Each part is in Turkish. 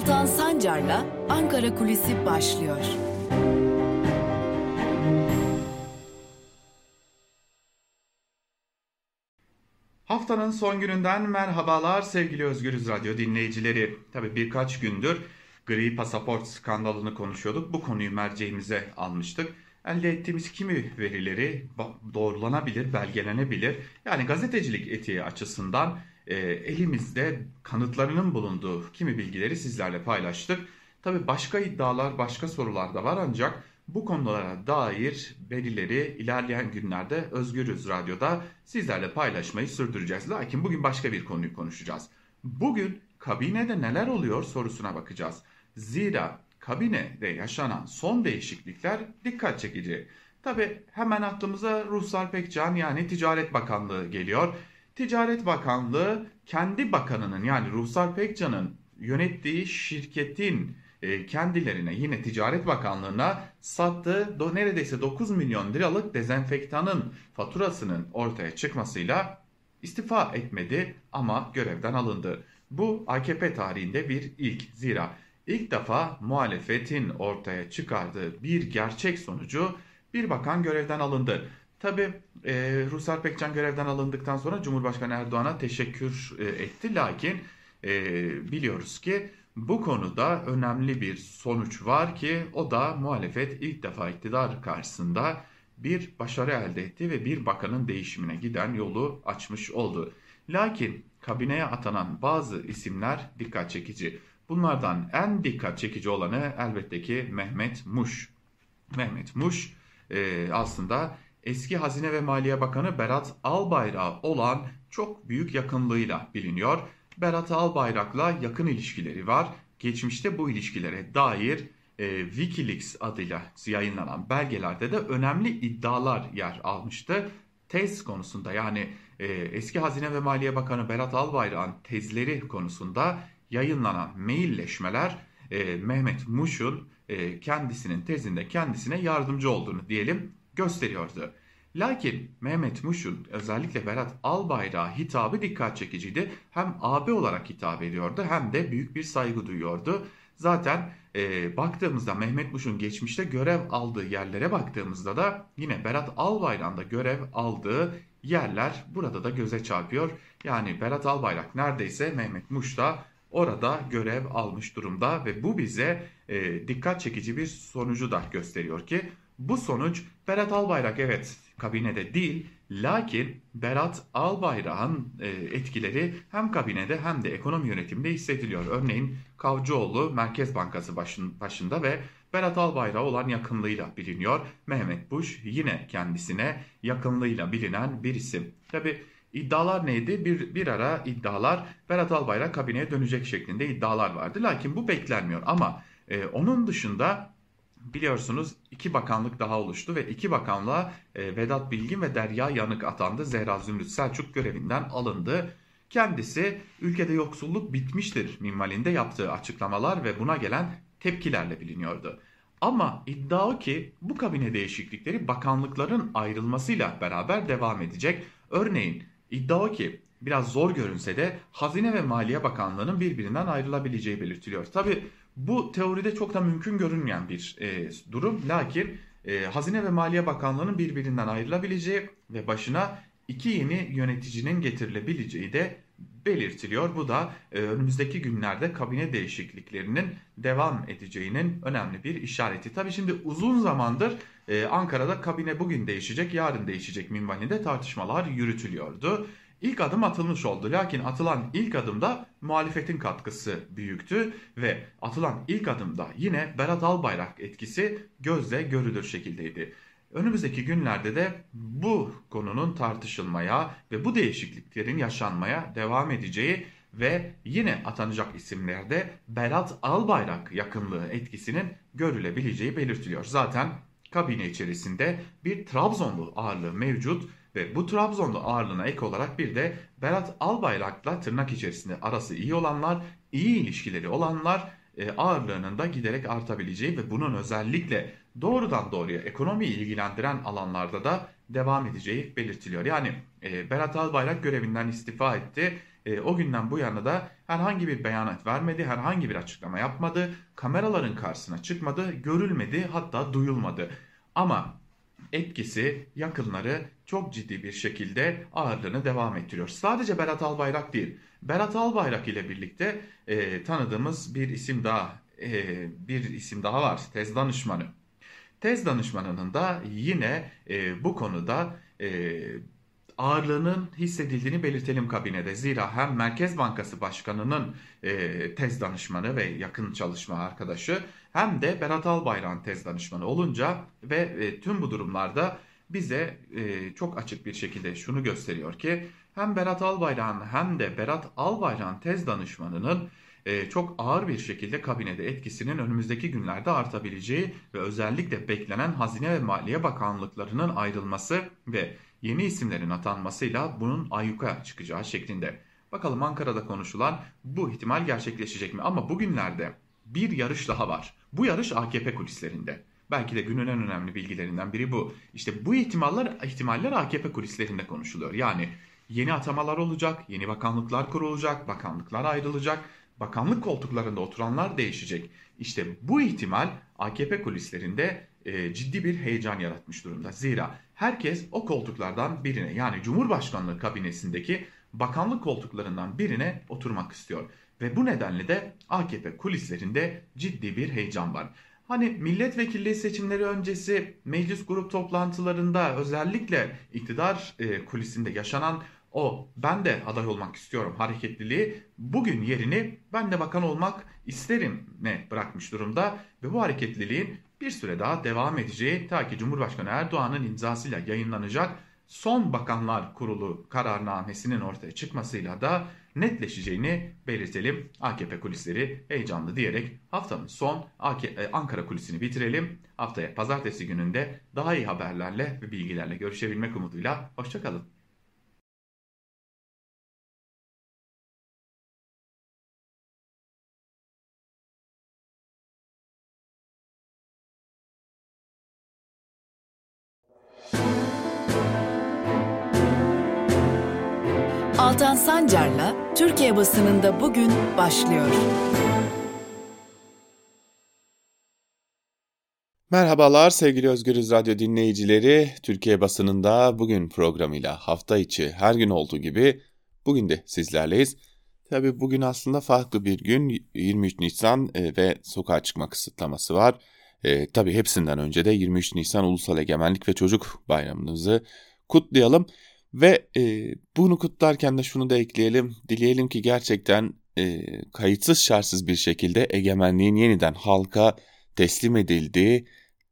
Altan Sancar'la Ankara Kulisi başlıyor. Haftanın son gününden merhabalar sevgili Özgürüz Radyo dinleyicileri. Tabi birkaç gündür gri pasaport skandalını konuşuyorduk. Bu konuyu merceğimize almıştık. Elde ettiğimiz kimi verileri doğrulanabilir, belgelenebilir. Yani gazetecilik etiği açısından e, elimizde kanıtlarının bulunduğu kimi bilgileri sizlerle paylaştık. Tabi başka iddialar, başka sorular da var ancak bu konulara dair verileri ilerleyen günlerde Özgürüz Radyo'da sizlerle paylaşmayı sürdüreceğiz. Lakin bugün başka bir konuyu konuşacağız. Bugün kabinede neler oluyor sorusuna bakacağız. Zira kabinede yaşanan son değişiklikler dikkat çekici. Tabi hemen aklımıza Ruhsar Pekcan yani Ticaret Bakanlığı geliyor. Ticaret Bakanlığı kendi bakanının yani Ruhsar Pekcan'ın yönettiği şirketin e, kendilerine yine Ticaret Bakanlığı'na sattığı neredeyse 9 milyon liralık dezenfektanın faturasının ortaya çıkmasıyla istifa etmedi ama görevden alındı. Bu AKP tarihinde bir ilk zira ilk defa muhalefetin ortaya çıkardığı bir gerçek sonucu bir bakan görevden alındı. Tabi e, Ruslar Pekcan görevden alındıktan sonra Cumhurbaşkanı Erdoğan'a teşekkür e, etti. Lakin e, biliyoruz ki bu konuda önemli bir sonuç var ki o da muhalefet ilk defa iktidar karşısında bir başarı elde etti ve bir bakanın değişimine giden yolu açmış oldu. Lakin kabineye atanan bazı isimler dikkat çekici. Bunlardan en dikkat çekici olanı elbette ki Mehmet Muş. Mehmet Muş e, aslında eski Hazine ve Maliye Bakanı Berat Albayrak olan çok büyük yakınlığıyla biliniyor. Berat Albayrak'la yakın ilişkileri var. Geçmişte bu ilişkilere dair e, Wikileaks adıyla yayınlanan belgelerde de önemli iddialar yer almıştı. Tez konusunda yani e, eski Hazine ve Maliye Bakanı Berat Albayrak'ın tezleri konusunda yayınlanan mailleşmeler e, Mehmet Muş'un e, kendisinin tezinde kendisine yardımcı olduğunu diyelim gösteriyordu. Lakin Mehmet Muş'un özellikle Berat Albayrak'a hitabı dikkat çekiciydi. Hem abi olarak hitap ediyordu hem de büyük bir saygı duyuyordu. Zaten e, baktığımızda Mehmet Muş'un geçmişte görev aldığı yerlere baktığımızda da yine Berat Albayrak'ın da görev aldığı yerler burada da göze çarpıyor. Yani Berat Albayrak neredeyse Mehmet Muş da orada görev almış durumda ve bu bize e, dikkat çekici bir sonucu da gösteriyor ki bu sonuç Berat Albayrak evet kabinede değil lakin Berat Albayrak'ın e, etkileri hem kabinede hem de ekonomi yönetiminde hissediliyor. Örneğin Kavcıoğlu Merkez Bankası başın, başında ve Berat Albayrak olan yakınlığıyla biliniyor. Mehmet Buş yine kendisine yakınlığıyla bilinen bir isim. Tabi iddialar neydi? Bir, bir ara iddialar Berat Albayrak kabineye dönecek şeklinde iddialar vardı. Lakin bu beklenmiyor ama e, onun dışında biliyorsunuz iki bakanlık daha oluştu ve iki bakanlığa e, Vedat Bilgin ve Derya Yanık atandı. Zehra Zümrüt Selçuk görevinden alındı. Kendisi ülkede yoksulluk bitmiştir minvalinde yaptığı açıklamalar ve buna gelen tepkilerle biliniyordu. Ama iddia o ki bu kabine değişiklikleri bakanlıkların ayrılmasıyla beraber devam edecek. Örneğin iddia o ki biraz zor görünse de Hazine ve Maliye Bakanlığı'nın birbirinden ayrılabileceği belirtiliyor. Tabi bu teoride çok da mümkün görünmeyen bir e, durum. Lakin e, Hazine ve Maliye Bakanlığı'nın birbirinden ayrılabileceği ve başına iki yeni yöneticinin getirilebileceği de belirtiliyor. Bu da e, önümüzdeki günlerde kabine değişikliklerinin devam edeceğinin önemli bir işareti. Tabii şimdi uzun zamandır e, Ankara'da kabine bugün değişecek, yarın değişecek minvalinde tartışmalar yürütülüyordu. İlk adım atılmış oldu. Lakin atılan ilk adımda muhalefetin katkısı büyüktü ve atılan ilk adımda yine Berat Albayrak etkisi gözle görülür şekildeydi. Önümüzdeki günlerde de bu konunun tartışılmaya ve bu değişikliklerin yaşanmaya devam edeceği ve yine atanacak isimlerde Berat Albayrak yakınlığı etkisinin görülebileceği belirtiliyor. Zaten kabine içerisinde bir Trabzonlu ağırlığı mevcut ve bu Trabzonlu ağırlığına ek olarak bir de Berat Albayrak'la tırnak içerisinde arası iyi olanlar, iyi ilişkileri olanlar e, ağırlığının da giderek artabileceği ve bunun özellikle doğrudan doğruya ekonomiyi ilgilendiren alanlarda da devam edeceği belirtiliyor. Yani e, Berat Albayrak görevinden istifa etti. E, o günden bu yana da herhangi bir beyanat vermedi, herhangi bir açıklama yapmadı, kameraların karşısına çıkmadı, görülmedi hatta duyulmadı. Ama etkisi, yakınları çok ciddi bir şekilde ağırlığını devam ettiriyor. Sadece Berat Albayrak değil, Berat Albayrak ile birlikte e, tanıdığımız bir isim daha, e, bir isim daha var, tez danışmanı. Tez danışmanının da yine e, bu konuda e, ağırlığının hissedildiğini belirtelim kabinede. Zira hem Merkez Bankası Başkanı'nın e, tez danışmanı ve yakın çalışma arkadaşı hem de Berat Albayrak'ın tez danışmanı olunca ve e, tüm bu durumlarda bize e, çok açık bir şekilde şunu gösteriyor ki hem Berat Albayrak'ın hem de Berat Albayrak'ın tez danışmanının e, çok ağır bir şekilde kabinede etkisinin önümüzdeki günlerde artabileceği ve özellikle beklenen Hazine ve Maliye Bakanlıklarının ayrılması ve yeni isimlerin atanmasıyla bunun ayyuka çıkacağı şeklinde. Bakalım Ankara'da konuşulan bu ihtimal gerçekleşecek mi? Ama bugünlerde bir yarış daha var. Bu yarış AKP kulislerinde. Belki de günün en önemli bilgilerinden biri bu. İşte bu ihtimaller ihtimaller AKP kulislerinde konuşuluyor. Yani yeni atamalar olacak, yeni bakanlıklar kurulacak, bakanlıklar ayrılacak, bakanlık koltuklarında oturanlar değişecek. İşte bu ihtimal AKP kulislerinde e, ciddi bir heyecan yaratmış durumda. Zira herkes o koltuklardan birine yani Cumhurbaşkanlığı kabinesindeki bakanlık koltuklarından birine oturmak istiyor. Ve bu nedenle de AKP kulislerinde ciddi bir heyecan var. Hani milletvekilliği seçimleri öncesi meclis grup toplantılarında özellikle iktidar e, kulisinde yaşanan o ben de aday olmak istiyorum hareketliliği bugün yerini ben de bakan olmak isterim ne bırakmış durumda ve bu hareketliliğin bir süre daha devam edeceği ta ki Cumhurbaşkanı Erdoğan'ın imzasıyla yayınlanacak son bakanlar kurulu kararnamesinin ortaya çıkmasıyla da netleşeceğini belirtelim. AKP kulisleri heyecanlı diyerek haftanın son e, Ankara kulisini bitirelim. Haftaya pazartesi gününde daha iyi haberlerle ve bilgilerle görüşebilmek umuduyla. Hoşçakalın. Altan Sancar'la Türkiye basınında bugün başlıyor. Merhabalar sevgili Özgürüz Radyo dinleyicileri. Türkiye basınında bugün programıyla hafta içi her gün olduğu gibi bugün de sizlerleyiz. Tabi bugün aslında farklı bir gün 23 Nisan e, ve sokağa çıkma kısıtlaması var. E, tabii hepsinden önce de 23 Nisan Ulusal Egemenlik ve Çocuk Bayramımızı kutlayalım. Ve e, bunu kutlarken de şunu da ekleyelim. Dileyelim ki gerçekten e, kayıtsız şartsız bir şekilde egemenliğin yeniden halka teslim edildiği,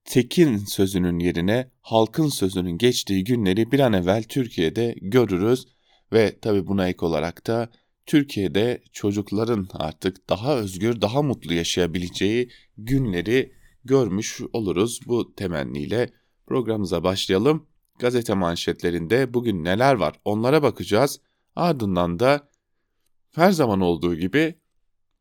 tekin sözünün yerine halkın sözünün geçtiği günleri bir an evvel Türkiye'de görürüz. Ve tabi buna ek olarak da Türkiye'de çocukların artık daha özgür, daha mutlu yaşayabileceği günleri görmüş oluruz. Bu temenniyle programımıza başlayalım gazete manşetlerinde bugün neler var onlara bakacağız. Ardından da her zaman olduğu gibi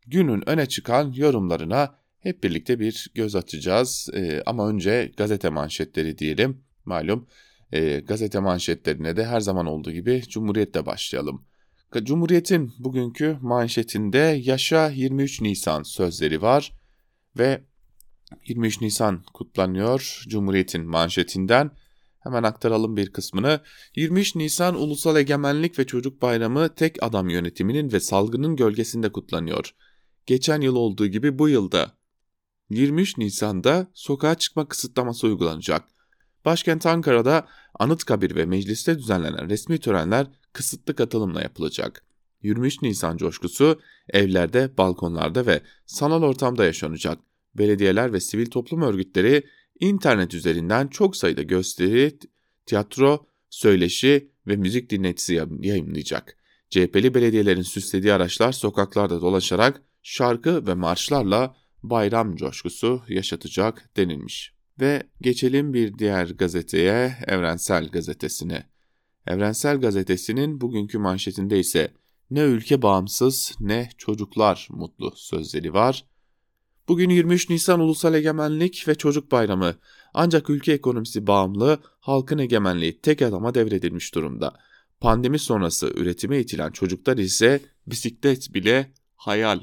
günün öne çıkan yorumlarına hep birlikte bir göz atacağız. Ee, ama önce gazete manşetleri diyelim. Malum e, gazete manşetlerine de her zaman olduğu gibi Cumhuriyet'te başlayalım. Cumhuriyet'in bugünkü manşetinde yaşa 23 Nisan sözleri var ve 23 Nisan kutlanıyor Cumhuriyet'in manşetinden. Hemen aktaralım bir kısmını. 23 Nisan Ulusal Egemenlik ve Çocuk Bayramı tek adam yönetiminin ve salgının gölgesinde kutlanıyor. Geçen yıl olduğu gibi bu yılda 23 Nisan'da sokağa çıkma kısıtlaması uygulanacak. Başkent Ankara'da Anıtkabir ve mecliste düzenlenen resmi törenler kısıtlı katılımla yapılacak. 23 Nisan coşkusu evlerde, balkonlarda ve sanal ortamda yaşanacak. Belediyeler ve sivil toplum örgütleri İnternet üzerinden çok sayıda gösteri, tiyatro, söyleşi ve müzik dinletisi yayınlayacak. CHP'li belediyelerin süslediği araçlar sokaklarda dolaşarak şarkı ve marşlarla bayram coşkusu yaşatacak denilmiş. Ve geçelim bir diğer gazeteye, Evrensel Gazetesi'ne. Evrensel Gazetesi'nin bugünkü manşetinde ise ne ülke bağımsız ne çocuklar mutlu sözleri var. Bugün 23 Nisan Ulusal Egemenlik ve Çocuk Bayramı. Ancak ülke ekonomisi bağımlı, halkın egemenliği tek adama devredilmiş durumda. Pandemi sonrası üretime itilen çocuklar ise bisiklet bile hayal.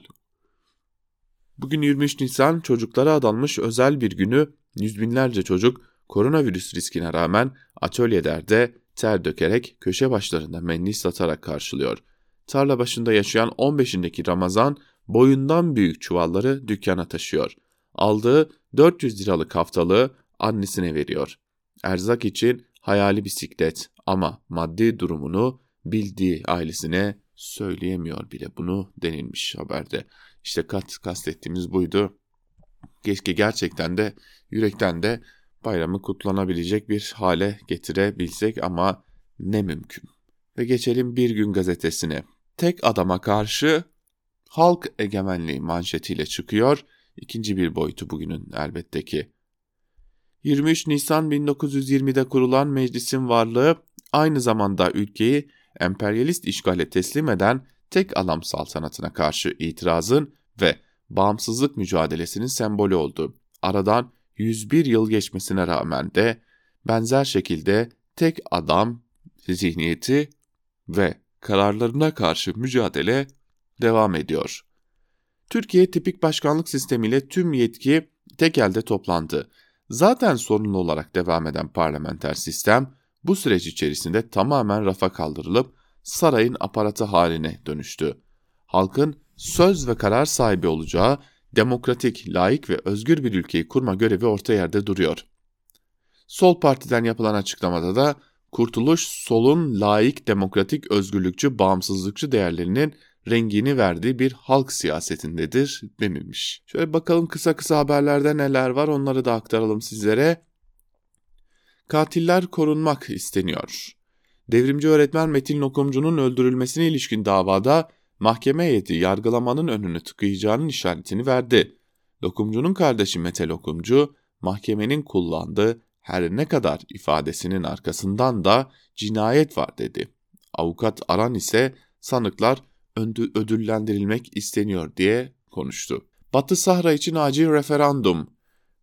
Bugün 23 Nisan çocuklara adanmış özel bir günü yüz binlerce çocuk koronavirüs riskine rağmen atölyelerde ter dökerek köşe başlarında mendil satarak karşılıyor. Tarla başında yaşayan 15'indeki Ramazan boyundan büyük çuvalları dükkana taşıyor. Aldığı 400 liralık haftalığı annesine veriyor. Erzak için hayali bisiklet ama maddi durumunu bildiği ailesine söyleyemiyor bile bunu denilmiş haberde. İşte kat kastettiğimiz buydu. Keşke gerçekten de yürekten de bayramı kutlanabilecek bir hale getirebilsek ama ne mümkün. Ve geçelim Bir Gün gazetesine. Tek adama karşı halk egemenliği manşetiyle çıkıyor. İkinci bir boyutu bugünün elbette ki. 23 Nisan 1920'de kurulan meclisin varlığı aynı zamanda ülkeyi emperyalist işgale teslim eden tek adam saltanatına karşı itirazın ve bağımsızlık mücadelesinin sembolü oldu. Aradan 101 yıl geçmesine rağmen de benzer şekilde tek adam zihniyeti ve kararlarına karşı mücadele devam ediyor. Türkiye tipik başkanlık sistemiyle tüm yetki tek elde toplandı. Zaten sorunlu olarak devam eden parlamenter sistem bu süreç içerisinde tamamen rafa kaldırılıp sarayın aparatı haline dönüştü. Halkın söz ve karar sahibi olacağı demokratik, layık ve özgür bir ülkeyi kurma görevi orta yerde duruyor. Sol partiden yapılan açıklamada da kurtuluş solun layık, demokratik, özgürlükçü, bağımsızlıkçı değerlerinin rengini verdiği bir halk siyasetindedir denilmiş. Şöyle bakalım kısa kısa haberlerde neler var onları da aktaralım sizlere. Katiller korunmak isteniyor. Devrimci öğretmen Metin Lokumcu'nun öldürülmesine ilişkin davada mahkeme heyeti yargılamanın önünü tıkayacağının işaretini verdi. Lokumcu'nun kardeşi Mete Lokumcu, mahkemenin kullandığı her ne kadar ifadesinin arkasından da cinayet var dedi. Avukat Aran ise sanıklar ödüllendirilmek isteniyor diye konuştu. Batı Sahra için acil referandum.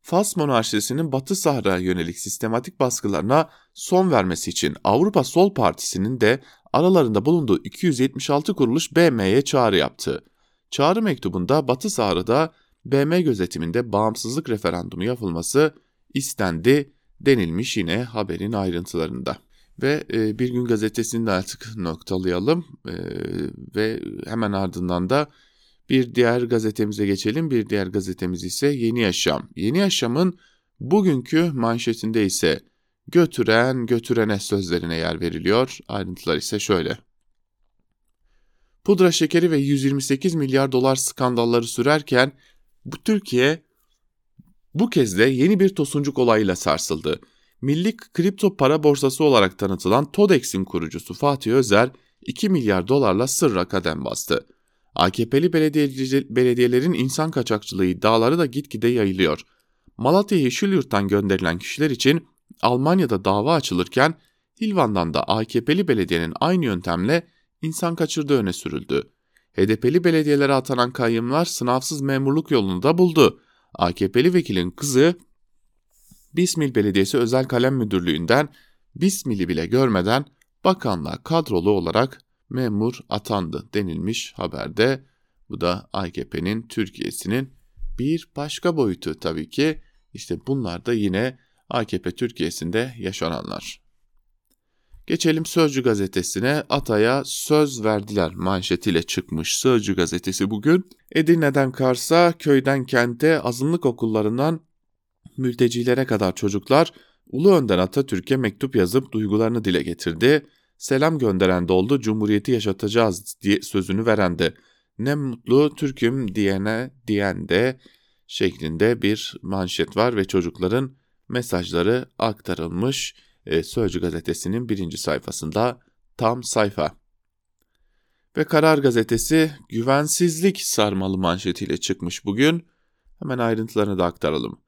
Fas monarşisinin Batı Sahra yönelik sistematik baskılarına son vermesi için Avrupa Sol Partisi'nin de aralarında bulunduğu 276 kuruluş BM'ye çağrı yaptı. Çağrı mektubunda Batı Sahra'da BM gözetiminde bağımsızlık referandumu yapılması istendi denilmiş yine haberin ayrıntılarında. Ve e, Bir Gün Gazetesi'ni de artık noktalayalım e, ve hemen ardından da bir diğer gazetemize geçelim. Bir diğer gazetemiz ise Yeni Yaşam. Yeni Yaşam'ın bugünkü manşetinde ise götüren götürene sözlerine yer veriliyor. Ayrıntılar ise şöyle. Pudra şekeri ve 128 milyar dolar skandalları sürerken bu Türkiye bu kez de yeni bir tosuncuk olayıyla sarsıldı. Milli kripto para borsası olarak tanıtılan TODEX'in kurucusu Fatih Özer 2 milyar dolarla sırra kadem bastı. AKP'li belediyelerin insan kaçakçılığı iddiaları da gitgide yayılıyor. Malatya Yeşilyurt'tan gönderilen kişiler için Almanya'da dava açılırken Hilvan'dan da AKP'li belediyenin aynı yöntemle insan kaçırdığı öne sürüldü. HDP'li belediyelere atanan kayyımlar sınavsız memurluk yolunu da buldu. AKP'li vekilin kızı Bismil Belediyesi Özel Kalem Müdürlüğü'nden Bismil'i bile görmeden bakanlığa kadrolu olarak memur atandı denilmiş haberde. Bu da AKP'nin Türkiye'sinin bir başka boyutu tabii ki. İşte bunlar da yine AKP Türkiye'sinde yaşananlar. Geçelim Sözcü gazetesine. Atay'a söz verdiler manşetiyle çıkmış Sözcü gazetesi bugün. Edirne'den Kars'a, köyden kente, azınlık okullarından mültecilere kadar çocuklar Ulu Önder Atatürk'e mektup yazıp duygularını dile getirdi. Selam gönderen de oldu, Cumhuriyeti yaşatacağız diye sözünü veren de. Ne mutlu Türk'üm diyene diyen de şeklinde bir manşet var ve çocukların mesajları aktarılmış e, Sözcü gazetesinin birinci sayfasında tam sayfa. Ve Karar gazetesi güvensizlik sarmalı manşetiyle çıkmış bugün. Hemen ayrıntılarını da aktaralım.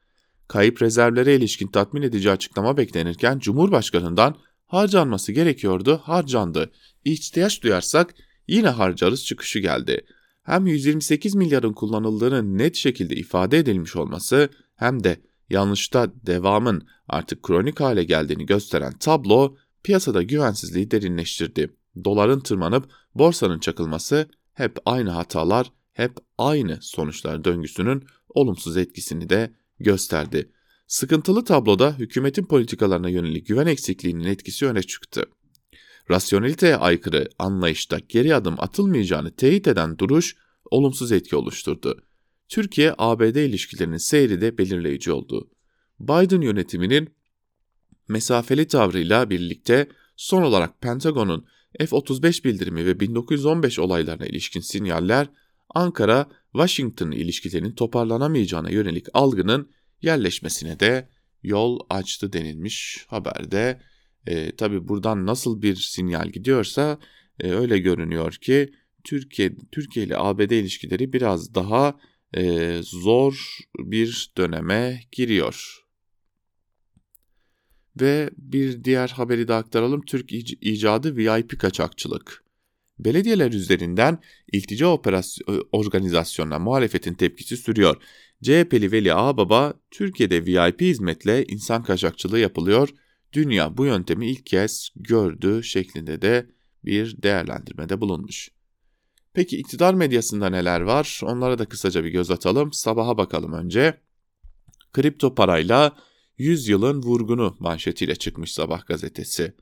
Kayıp rezervlere ilişkin tatmin edici açıklama beklenirken Cumhurbaşkanı'ndan harcanması gerekiyordu, harcandı. İhtiyaç duyarsak yine harcarız çıkışı geldi. hem 128 milyarın kullanıldığının net şekilde ifade edilmiş olması hem de yanlışta devamın artık kronik hale geldiğini gösteren tablo piyasada güvensizliği derinleştirdi. Doların tırmanıp borsanın çakılması hep aynı hatalar, hep aynı sonuçlar döngüsünün olumsuz etkisini de gösterdi. Sıkıntılı tabloda hükümetin politikalarına yönelik güven eksikliğinin etkisi öne çıktı. Rasyoneliteye aykırı anlayışta geri adım atılmayacağını teyit eden duruş olumsuz etki oluşturdu. Türkiye-ABD ilişkilerinin seyri de belirleyici oldu. Biden yönetiminin mesafeli tavrıyla birlikte son olarak Pentagon'un F-35 bildirimi ve 1915 olaylarına ilişkin sinyaller Ankara Washington ilişkilerinin toparlanamayacağına yönelik algının yerleşmesine de yol açtı denilmiş haberde. E, Tabi buradan nasıl bir sinyal gidiyorsa e, öyle görünüyor ki Türkiye Türkiye ile ABD ilişkileri biraz daha e, zor bir döneme giriyor. Ve bir diğer haberi de aktaralım. Türk icadı VIP kaçakçılık. Belediyeler üzerinden iltica organizasyonuna muhalefetin tepkisi sürüyor. CHP'li Veli Ağbaba, Türkiye'de VIP hizmetle insan kaçakçılığı yapılıyor, dünya bu yöntemi ilk kez gördü şeklinde de bir değerlendirmede bulunmuş. Peki iktidar medyasında neler var? Onlara da kısaca bir göz atalım. Sabaha bakalım önce. Kripto parayla 100 yılın vurgunu manşetiyle çıkmış Sabah gazetesi.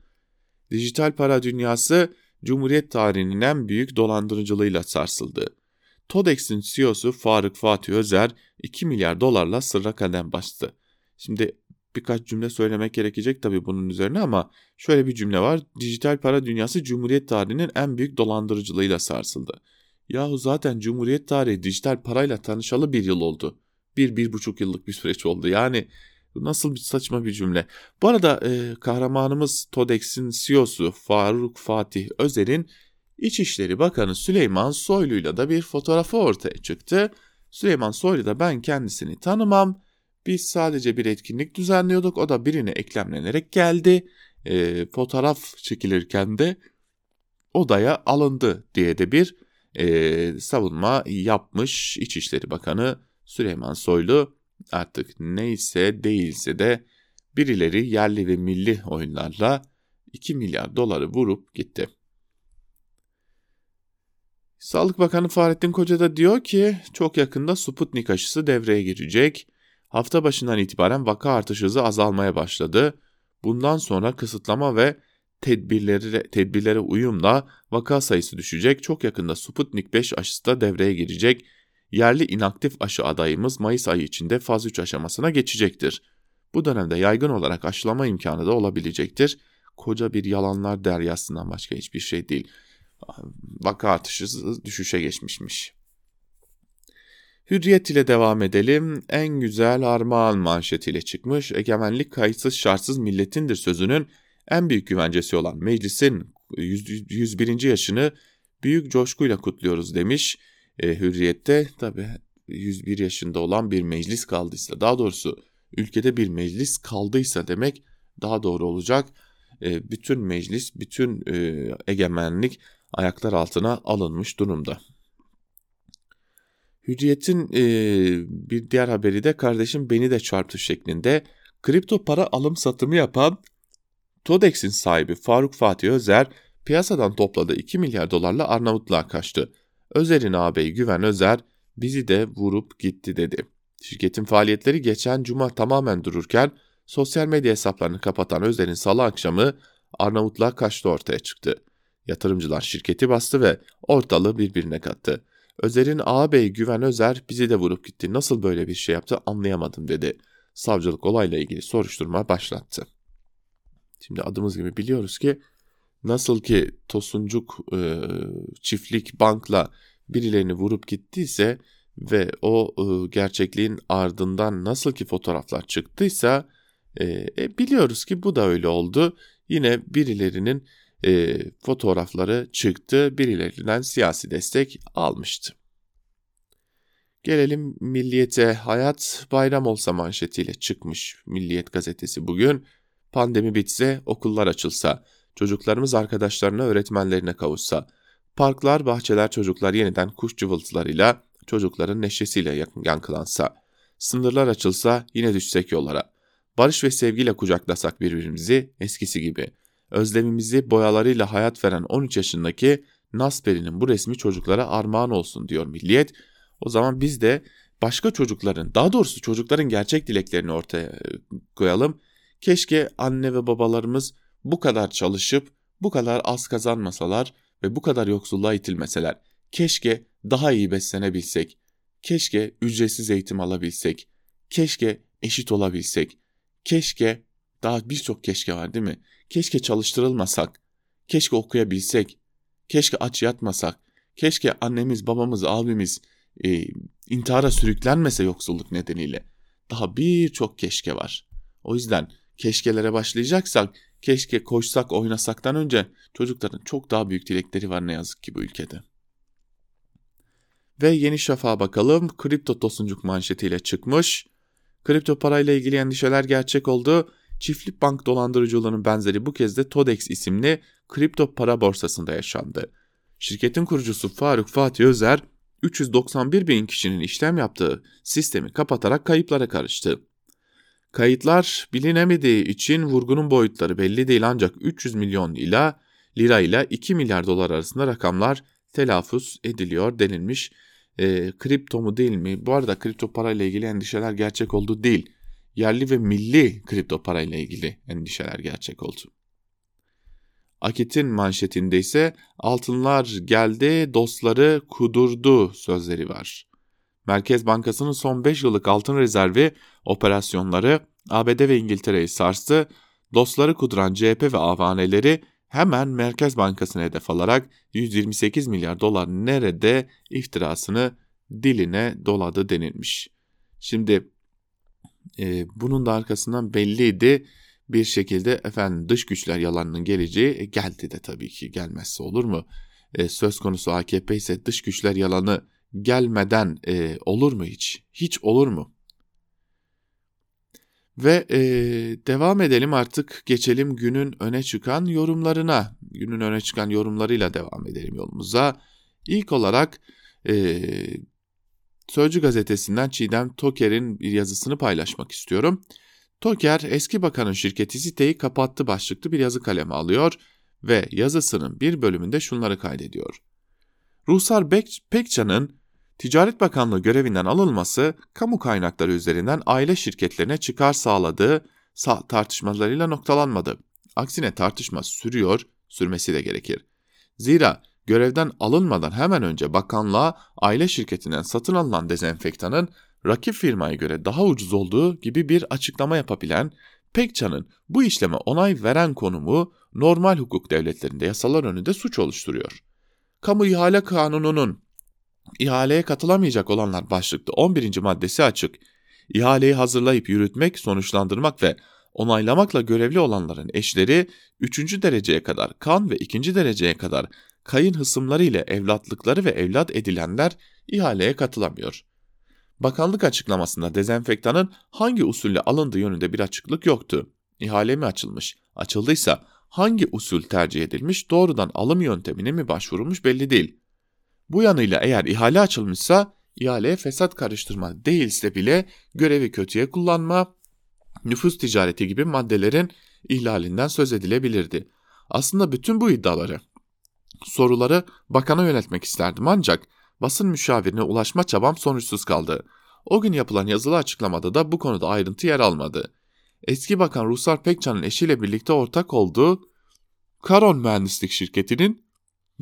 Dijital para dünyası Cumhuriyet tarihinin en büyük dolandırıcılığıyla sarsıldı. TODEX'in CEO'su Faruk Fatih Özer 2 milyar dolarla sırra kadem bastı. Şimdi birkaç cümle söylemek gerekecek tabii bunun üzerine ama şöyle bir cümle var. Dijital para dünyası Cumhuriyet tarihinin en büyük dolandırıcılığıyla sarsıldı. Yahu zaten Cumhuriyet tarihi dijital parayla tanışalı bir yıl oldu. Bir, bir buçuk yıllık bir süreç oldu. Yani nasıl bir saçma bir cümle. Bu arada e, kahramanımız TODEX'in CEO'su Faruk Fatih Özer'in İçişleri Bakanı Süleyman Soylu'yla da bir fotoğrafı ortaya çıktı. Süleyman Soylu da ben kendisini tanımam. Biz sadece bir etkinlik düzenliyorduk. O da birine eklemlenerek geldi. E, fotoğraf çekilirken de odaya alındı diye de bir e, savunma yapmış İçişleri Bakanı Süleyman Soylu. Artık neyse değilse de birileri yerli ve milli oyunlarla 2 milyar doları vurup gitti. Sağlık Bakanı Fahrettin Koca da diyor ki çok yakında Sputnik aşısı devreye girecek. Hafta başından itibaren vaka artış hızı azalmaya başladı. Bundan sonra kısıtlama ve tedbirlere, tedbirlere uyumla vaka sayısı düşecek. Çok yakında Sputnik 5 aşısı da devreye girecek. Yerli inaktif aşı adayımız Mayıs ayı içinde faz 3 aşamasına geçecektir. Bu dönemde yaygın olarak aşılama imkanı da olabilecektir. Koca bir yalanlar deryasından başka hiçbir şey değil vaka artışı düşüşe geçmişmiş. Hürriyet ile devam edelim. En güzel armağan manşetiyle çıkmış. Egemenlik kayıtsız şartsız milletindir sözünün en büyük güvencesi olan meclisin 101. yaşını büyük coşkuyla kutluyoruz demiş. E, Hürriyet'te tabi 101 yaşında olan bir meclis kaldıysa daha doğrusu ülkede bir meclis kaldıysa demek daha doğru olacak. E, bütün meclis, bütün e, egemenlik ayaklar altına alınmış durumda. Hürriyet'in e, bir diğer haberi de kardeşim beni de çarptı şeklinde kripto para alım satımı yapan Todex'in sahibi Faruk Fatih Özer piyasadan topladığı 2 milyar dolarla Arnavutluğa kaçtı. Özer'in ağabeyi Güven Özer bizi de vurup gitti dedi. Şirketin faaliyetleri geçen cuma tamamen dururken sosyal medya hesaplarını kapatan Özer'in salı akşamı Arnavutluğa kaçtı ortaya çıktı. Yatırımcılar şirketi bastı ve ortalığı birbirine kattı. Özer'in ağabey Güven Özer bizi de vurup gitti. Nasıl böyle bir şey yaptı anlayamadım dedi. Savcılık olayla ilgili soruşturma başlattı. Şimdi adımız gibi biliyoruz ki nasıl ki Tosuncuk e, çiftlik bankla birilerini vurup gittiyse ve o e, gerçekliğin ardından nasıl ki fotoğraflar çıktıysa e, e, biliyoruz ki bu da öyle oldu. Yine birilerinin e, fotoğrafları çıktı. Birilerinden siyasi destek almıştı. Gelelim Milliyet'e hayat bayram olsa manşetiyle çıkmış Milliyet gazetesi bugün. Pandemi bitse, okullar açılsa, çocuklarımız arkadaşlarına, öğretmenlerine kavuşsa, Parklar, bahçeler, çocuklar yeniden kuş cıvıltılarıyla, çocukların neşesiyle yankılansa, sınırlar açılsa yine düşsek yollara. Barış ve sevgiyle kucaklasak birbirimizi eskisi gibi. Özlemimizi boyalarıyla hayat veren 13 yaşındaki Nasperi'nin bu resmi çocuklara armağan olsun diyor Milliyet. O zaman biz de başka çocukların, daha doğrusu çocukların gerçek dileklerini ortaya e, koyalım. Keşke anne ve babalarımız bu kadar çalışıp bu kadar az kazanmasalar ve bu kadar yoksulluğa itilmeseler. Keşke daha iyi beslenebilsek. Keşke ücretsiz eğitim alabilsek. Keşke eşit olabilsek. Keşke daha birçok keşke var değil mi? Keşke çalıştırılmasak. Keşke okuyabilsek. Keşke aç yatmasak. Keşke annemiz, babamız, abimiz e, intihara sürüklenmese yoksulluk nedeniyle. Daha birçok keşke var. O yüzden keşkelere başlayacaksak keşke koşsak oynasaktan önce çocukların çok daha büyük dilekleri var ne yazık ki bu ülkede. Ve Yeni Şafak'a bakalım. Kripto tosuncuk manşetiyle çıkmış. Kripto parayla ilgili endişeler gerçek oldu. Çiftlik bank dolandırıcılığının benzeri bu kez de Todex isimli kripto para borsasında yaşandı. Şirketin kurucusu Faruk Fatih Özer 391 bin kişinin işlem yaptığı sistemi kapatarak kayıplara karıştı. Kayıtlar bilinemediği için vurgunun boyutları belli değil ancak 300 milyon ila lira ile 2 milyar dolar arasında rakamlar telaffuz ediliyor denilmiş. E, kripto mu değil mi? Bu arada kripto parayla ilgili endişeler gerçek oldu değil. Yerli ve milli kripto parayla ilgili endişeler gerçek oldu. Akit'in manşetinde ise altınlar geldi dostları kudurdu sözleri var. Merkez Bankası'nın son 5 yıllık altın rezervi operasyonları ABD ve İngiltere'yi sarstı. Dostları kuduran CHP ve avaneleri hemen Merkez Bankası'na hedef alarak 128 milyar dolar nerede iftirasını diline doladı denilmiş. Şimdi e, bunun da arkasından belliydi bir şekilde efendim dış güçler yalanının geleceği e, geldi de tabii ki gelmezse olur mu? E, söz konusu AKP ise dış güçler yalanı gelmeden e, olur mu hiç? Hiç olur mu? Ve e, devam edelim artık geçelim günün öne çıkan yorumlarına. Günün öne çıkan yorumlarıyla devam edelim yolumuza. İlk olarak e, Sözcü gazetesinden Çiğdem Toker'in bir yazısını paylaşmak istiyorum. Toker eski bakanın şirketi siteyi kapattı başlıklı bir yazı kaleme alıyor ve yazısının bir bölümünde şunları kaydediyor. Ruhsar Pekcan'ın Ticaret Bakanlığı görevinden alınması kamu kaynakları üzerinden aile şirketlerine çıkar sağladığı tartışmalarıyla noktalanmadı. Aksine tartışma sürüyor, sürmesi de gerekir. Zira görevden alınmadan hemen önce bakanlığa aile şirketinden satın alınan dezenfektanın rakip firmaya göre daha ucuz olduğu gibi bir açıklama yapabilen Pekcan'ın bu işleme onay veren konumu normal hukuk devletlerinde yasalar önünde suç oluşturuyor. Kamu ihale kanununun ihaleye katılamayacak olanlar başlıklı 11. maddesi açık. İhaleyi hazırlayıp yürütmek, sonuçlandırmak ve onaylamakla görevli olanların eşleri 3. dereceye kadar kan ve 2. dereceye kadar kayın hısımları ile evlatlıkları ve evlat edilenler ihaleye katılamıyor. Bakanlık açıklamasında dezenfektanın hangi usulle alındığı yönünde bir açıklık yoktu. İhale mi açılmış? Açıldıysa hangi usul tercih edilmiş, doğrudan alım yöntemine mi başvurulmuş belli değil. Bu yanıyla eğer ihale açılmışsa ihaleye fesat karıştırma değilse bile görevi kötüye kullanma, nüfus ticareti gibi maddelerin ihlalinden söz edilebilirdi. Aslında bütün bu iddiaları, soruları bakana yöneltmek isterdim ancak basın müşavirine ulaşma çabam sonuçsuz kaldı. O gün yapılan yazılı açıklamada da bu konuda ayrıntı yer almadı. Eski Bakan Ruslar Pekcan'ın eşiyle birlikte ortak olduğu Karon Mühendislik Şirketi'nin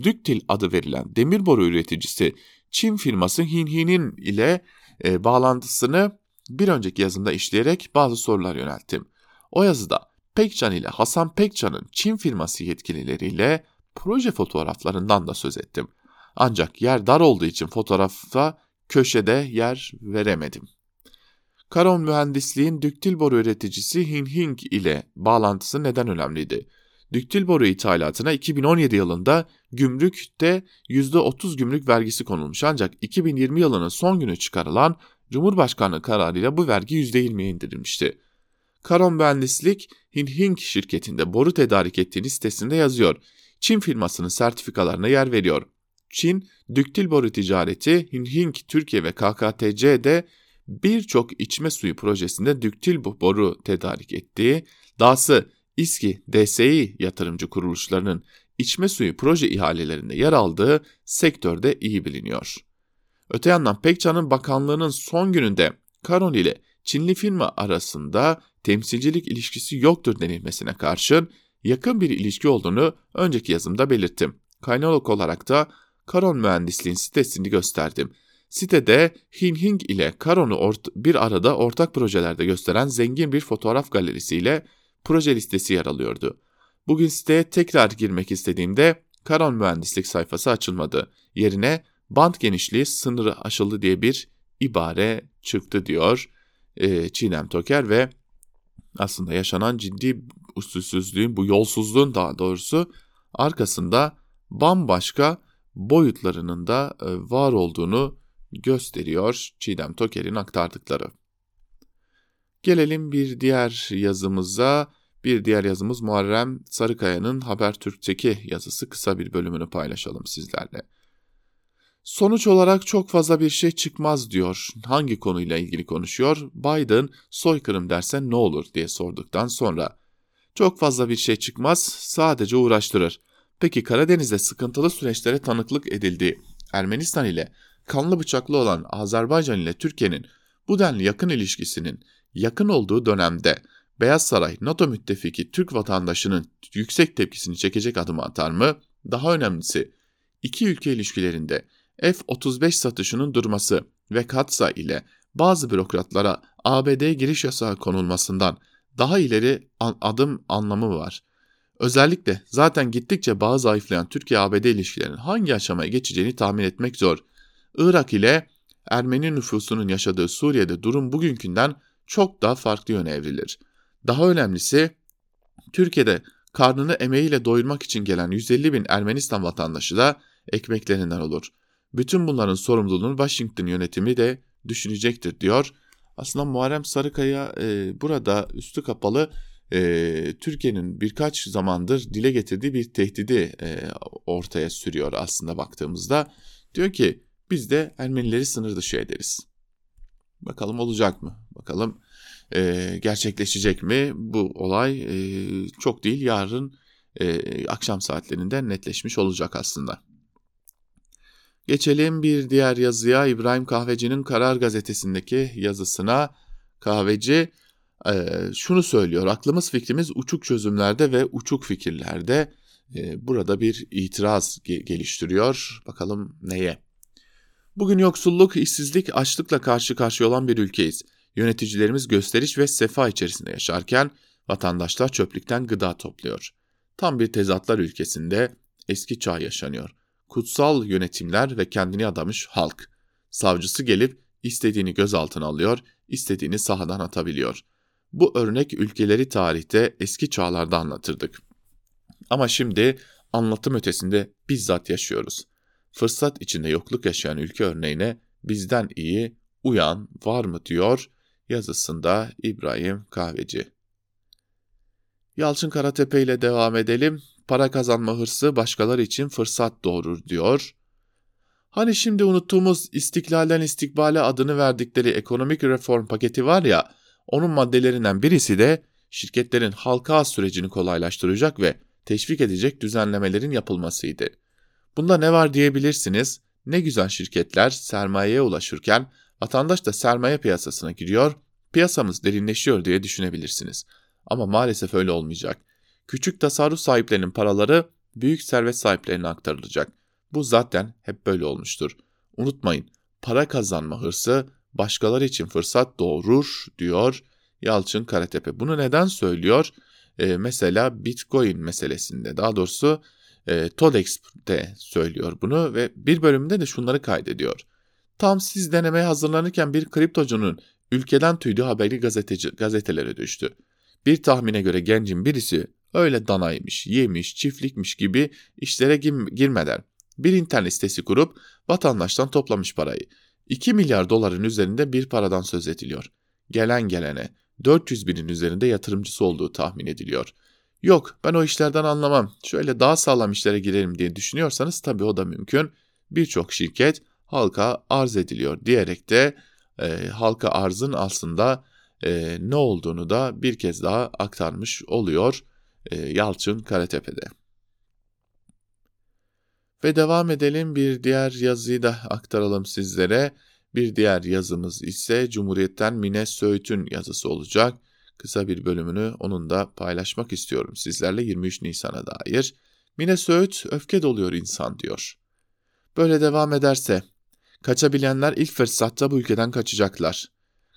Düktil adı verilen demir boru üreticisi Çin firması Hinhin'in ile e, bağlantısını bir önceki yazımda işleyerek bazı sorular yönelttim. O yazıda Pekcan ile Hasan Pekcan'ın Çin firması yetkilileriyle proje fotoğraflarından da söz ettim. Ancak yer dar olduğu için fotoğrafa köşede yer veremedim. Karon mühendisliğin düktil boru üreticisi Hinhing ile bağlantısı neden önemliydi? Düktil boru ithalatına 2017 yılında gümrükte %30 gümrük vergisi konulmuş ancak 2020 yılının son günü çıkarılan Cumhurbaşkanlığı kararıyla bu vergi %20'ye indirilmişti. Karon Mühendislik Hinhing şirketinde boru tedarik ettiğini sitesinde yazıyor. Çin firmasının sertifikalarına yer veriyor. Çin, düktil boru ticareti, Hing, Türkiye ve KKTC'de birçok içme suyu projesinde düktil boru tedarik ettiği, dahası İSKİ, DSİ yatırımcı kuruluşlarının içme suyu proje ihalelerinde yer aldığı sektörde iyi biliniyor. Öte yandan Pekcan'ın bakanlığının son gününde Karon ile Çinli firma arasında temsilcilik ilişkisi yoktur denilmesine karşın yakın bir ilişki olduğunu önceki yazımda belirttim. Kaynak olarak da Karon mühendisliğin sitesini gösterdim. Sitede Hin Hing ile Karon'u bir arada ortak projelerde gösteren zengin bir fotoğraf galerisiyle proje listesi yer alıyordu. Bugün siteye tekrar girmek istediğimde Karon mühendislik sayfası açılmadı. Yerine band genişliği sınırı aşıldı diye bir ibare çıktı diyor e, Çiğdem Toker ve aslında yaşanan ciddi usulsüzlüğün, bu yolsuzluğun daha doğrusu arkasında bambaşka boyutlarının da e, var olduğunu gösteriyor Çiğdem Toker'in aktardıkları. Gelelim bir diğer yazımıza. Bir diğer yazımız Muharrem Sarıkaya'nın Habertürk'teki yazısı kısa bir bölümünü paylaşalım sizlerle. Sonuç olarak çok fazla bir şey çıkmaz diyor. Hangi konuyla ilgili konuşuyor? Biden soykırım dersen ne olur diye sorduktan sonra. Çok fazla bir şey çıkmaz, sadece uğraştırır. Peki Karadeniz'de sıkıntılı süreçlere tanıklık edildiği Ermenistan ile kanlı bıçaklı olan Azerbaycan ile Türkiye'nin bu denli yakın ilişkisinin yakın olduğu dönemde Beyaz Saray NATO müttefiki Türk vatandaşının yüksek tepkisini çekecek adım atar mı? Daha önemlisi iki ülke ilişkilerinde F-35 satışının durması ve Katsa ile bazı bürokratlara ABD giriş yasağı konulmasından daha ileri adım anlamı var. Özellikle zaten gittikçe bazı zayıflayan Türkiye-ABD ilişkilerinin hangi aşamaya geçeceğini tahmin etmek zor. Irak ile Ermeni nüfusunun yaşadığı Suriye'de durum bugünkünden çok daha farklı yöne evrilir. Daha önemlisi Türkiye'de karnını emeğiyle doyurmak için gelen 150 bin Ermenistan vatandaşı da ekmeklerinden olur. Bütün bunların sorumluluğunu Washington yönetimi de düşünecektir diyor. Aslında Muharrem Sarıkaya e, burada üstü kapalı e, Türkiye'nin birkaç zamandır dile getirdiği bir tehdidi e, ortaya sürüyor aslında baktığımızda. Diyor ki biz de Ermenileri sınır dışı ederiz. Bakalım olacak mı? Bakalım e, gerçekleşecek mi? Bu olay e, çok değil yarın e, akşam saatlerinde netleşmiş olacak aslında. Geçelim bir diğer yazıya İbrahim Kahveci'nin Karar Gazetesi'ndeki yazısına. Kahveci e, şunu söylüyor. Aklımız fikrimiz uçuk çözümlerde ve uçuk fikirlerde. E, burada bir itiraz ge- geliştiriyor. Bakalım neye? Bugün yoksulluk, işsizlik, açlıkla karşı karşıya olan bir ülkeyiz. Yöneticilerimiz gösteriş ve sefa içerisinde yaşarken vatandaşlar çöplükten gıda topluyor. Tam bir tezatlar ülkesinde eski çağ yaşanıyor kutsal yönetimler ve kendini adamış halk. Savcısı gelip istediğini gözaltına alıyor, istediğini sahadan atabiliyor. Bu örnek ülkeleri tarihte eski çağlarda anlatırdık. Ama şimdi anlatım ötesinde bizzat yaşıyoruz. Fırsat içinde yokluk yaşayan ülke örneğine bizden iyi uyan var mı diyor yazısında İbrahim Kahveci. Yalçın Karatepe ile devam edelim para kazanma hırsı başkaları için fırsat doğurur diyor. Hani şimdi unuttuğumuz istiklalden istikbale adını verdikleri ekonomik reform paketi var ya, onun maddelerinden birisi de şirketlerin halka az sürecini kolaylaştıracak ve teşvik edecek düzenlemelerin yapılmasıydı. Bunda ne var diyebilirsiniz, ne güzel şirketler sermayeye ulaşırken vatandaş da sermaye piyasasına giriyor, piyasamız derinleşiyor diye düşünebilirsiniz. Ama maalesef öyle olmayacak küçük tasarruf sahiplerinin paraları büyük servet sahiplerine aktarılacak. Bu zaten hep böyle olmuştur. Unutmayın, para kazanma hırsı başkaları için fırsat doğurur diyor Yalçın Karatepe. Bunu neden söylüyor? Ee, mesela Bitcoin meselesinde daha doğrusu e, TODEX'te söylüyor bunu ve bir bölümde de şunları kaydediyor. Tam siz denemeye hazırlanırken bir kriptocunun ülkeden tüydüğü haberi gazeteci, gazetelere düştü. Bir tahmine göre gencin birisi Öyle danaymış, yemiş, çiftlikmiş gibi işlere girmeden bir internet sitesi kurup vatandaştan toplamış parayı. 2 milyar doların üzerinde bir paradan söz ediliyor. Gelen gelene 400 binin üzerinde yatırımcısı olduğu tahmin ediliyor. Yok ben o işlerden anlamam şöyle daha sağlam işlere girelim diye düşünüyorsanız tabii o da mümkün. birçok şirket halka arz ediliyor diyerek de e, halka arzın aslında e, ne olduğunu da bir kez daha aktarmış oluyor e, Yalçın Karatepe'de. Ve devam edelim bir diğer yazıyı da aktaralım sizlere. Bir diğer yazımız ise Cumhuriyet'ten Mine Söğüt'ün yazısı olacak. Kısa bir bölümünü onun da paylaşmak istiyorum sizlerle 23 Nisan'a dair. Mine Söğüt öfke doluyor insan diyor. Böyle devam ederse kaçabilenler ilk fırsatta bu ülkeden kaçacaklar.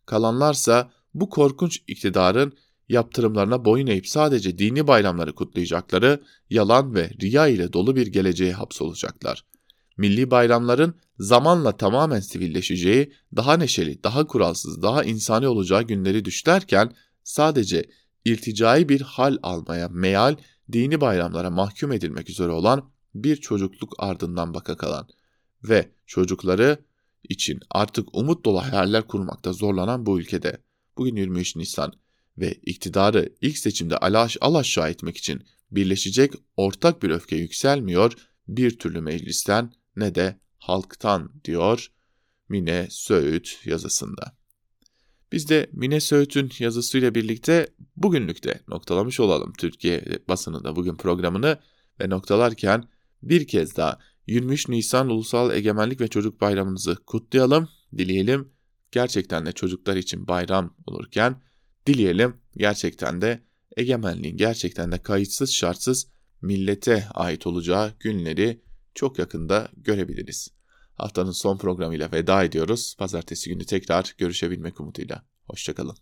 Kalanlarsa bu korkunç iktidarın yaptırımlarına boyun eğip sadece dini bayramları kutlayacakları yalan ve riya ile dolu bir geleceğe hapsolacaklar. Milli bayramların zamanla tamamen sivilleşeceği, daha neşeli, daha kuralsız, daha insani olacağı günleri düşlerken sadece ilticai bir hal almaya meal dini bayramlara mahkum edilmek üzere olan bir çocukluk ardından baka kalan ve çocukları için artık umut dolu hayaller kurmakta zorlanan bu ülkede bugün 23 Nisan ve iktidarı ilk seçimde alaş alaşağı etmek için birleşecek ortak bir öfke yükselmiyor bir türlü meclisten ne de halktan diyor Mine Söğüt yazısında. Biz de Mine Söğüt'ün yazısıyla birlikte bugünlük de noktalamış olalım Türkiye basınında bugün programını ve noktalarken bir kez daha 23 Nisan Ulusal Egemenlik ve Çocuk Bayramınızı kutlayalım, dileyelim. Gerçekten de çocuklar için bayram olurken dileyelim gerçekten de egemenliğin gerçekten de kayıtsız şartsız millete ait olacağı günleri çok yakında görebiliriz. Haftanın son programıyla veda ediyoruz. Pazartesi günü tekrar görüşebilmek umuduyla. Hoşçakalın.